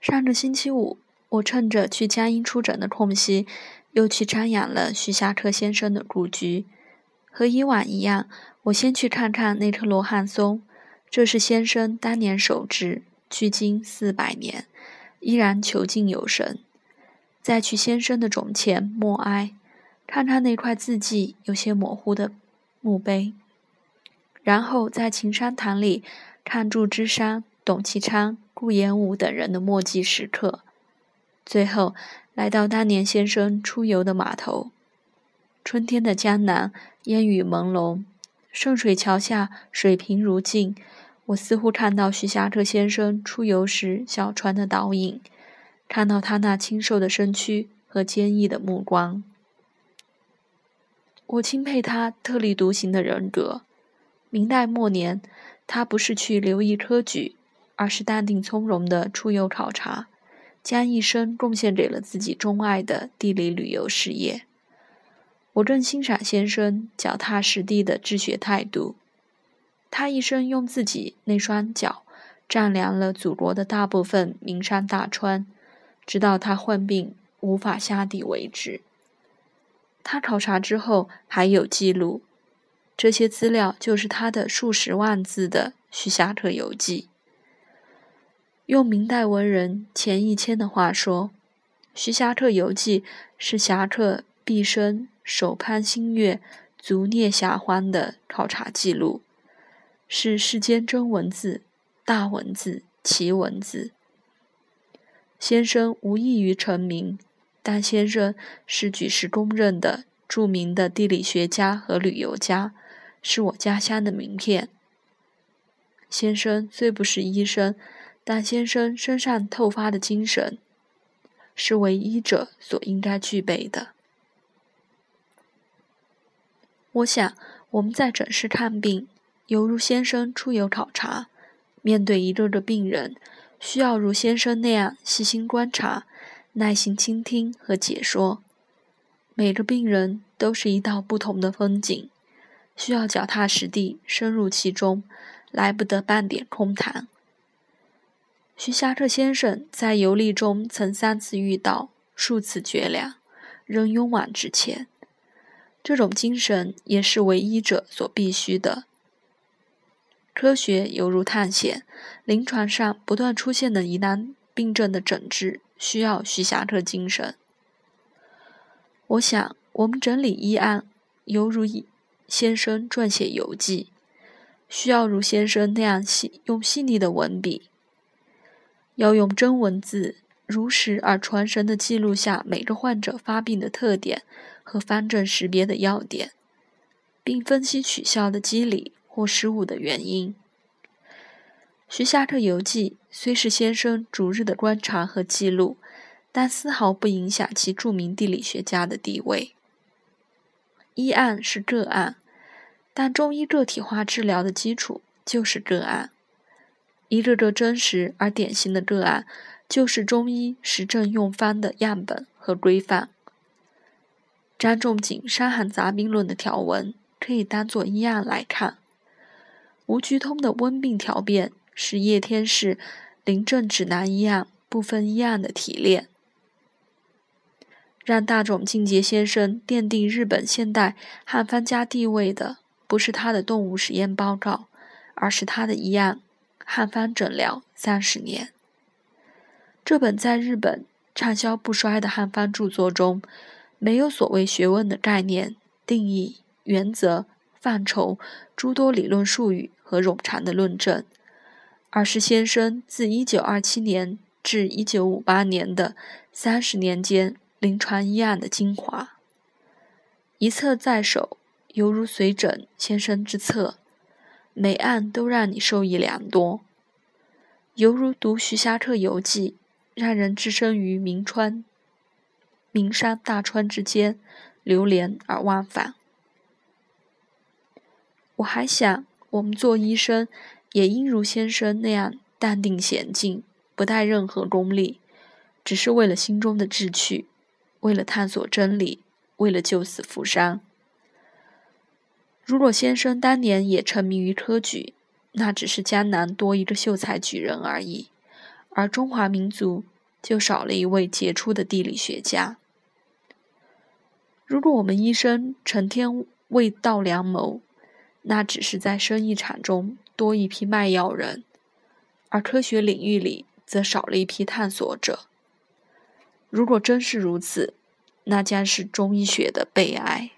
上个星期五，我趁着去江阴出诊的空隙，又去瞻仰了徐霞客先生的故居。和以往一样，我先去看看那棵罗汉松，这是先生当年手植，距今四百年，依然遒劲有神。再去先生的冢前默哀，看看那块字迹有些模糊的墓碑。然后在秦山堂里看祝枝山、董其昌。顾炎武等人的墨迹时刻，最后来到当年先生出游的码头。春天的江南烟雨朦胧，圣水桥下水平如镜，我似乎看到徐霞客先生出游时小船的倒影，看到他那清瘦的身躯和坚毅的目光。我钦佩他特立独行的人格。明代末年，他不是去留意科举。而是淡定从容的出游考察，将一生贡献给了自己钟爱的地理旅游事业。我更欣赏先生脚踏实地的治学态度。他一生用自己那双脚丈量了祖国的大部分名山大川，直到他患病无法下地为止。他考察之后还有记录，这些资料就是他的数十万字的《徐霞客游记》。用明代文人钱义谦的话说，《徐霞客游记》是侠客毕生手攀星月、足蹑霞欢的考察记录，是世间真文字、大文字、奇文字。先生无异于成名，但先生是举世公认的著名的地理学家和旅游家，是我家乡的名片。先生虽不是医生。但先生身上透发的精神，是为医者所应该具备的。我想，我们在诊室看病，犹如先生出游考察；面对一个个病人，需要如先生那样细心观察、耐心倾听和解说。每个病人都是一道不同的风景，需要脚踏实地、深入其中，来不得半点空谈。徐霞客先生在游历中曾三次遇到，数次绝粮，仍勇往直前。这种精神也是为医者所必须的。科学犹如探险，临床上不断出现的疑难病症的诊治，需要徐霞客精神。我想，我们整理医案，犹如先生撰写游记，需要如先生那样细用细腻的文笔。要用真文字，如实而传神地记录下每个患者发病的特点和方正识别的要点，并分析取笑的机理或失误的原因。《徐霞客游记》虽是先生逐日的观察和记录，但丝毫不影响其著名地理学家的地位。医案是个案，但中医个体化治疗的基础就是个案。一个个真实而典型的个案，就是中医实证用方的样本和规范。张仲景《伤寒杂病论》的条文可以当作医案来看。吴鞠通的温病调变是叶天士《临症指南医案》部分医案的提炼。让大冢敬节先生奠定日本现代汉方家地位的，不是他的动物实验报告，而是他的医案。汉方诊疗三十年，这本在日本畅销不衰的汉方著作中，没有所谓学问的概念、定义、原则、范畴诸多理论术语和冗长的论证，而是先生自一九二七年至一九五八年的三十年间临床医案的精华，一册在手，犹如随诊先生之册。每案都让你受益良多，犹如读《徐霞客游记》，让人置身于名川、名山大川之间，流连而忘返。我还想，我们做医生，也应如先生那样淡定娴静，不带任何功利，只是为了心中的志趣，为了探索真理，为了救死扶伤。如果先生当年也沉迷于科举，那只是江南多一个秀才举人而已，而中华民族就少了一位杰出的地理学家。如果我们医生成天为道良谋，那只是在生意场中多一批卖药人，而科学领域里则少了一批探索者。如果真是如此，那将是中医学的悲哀。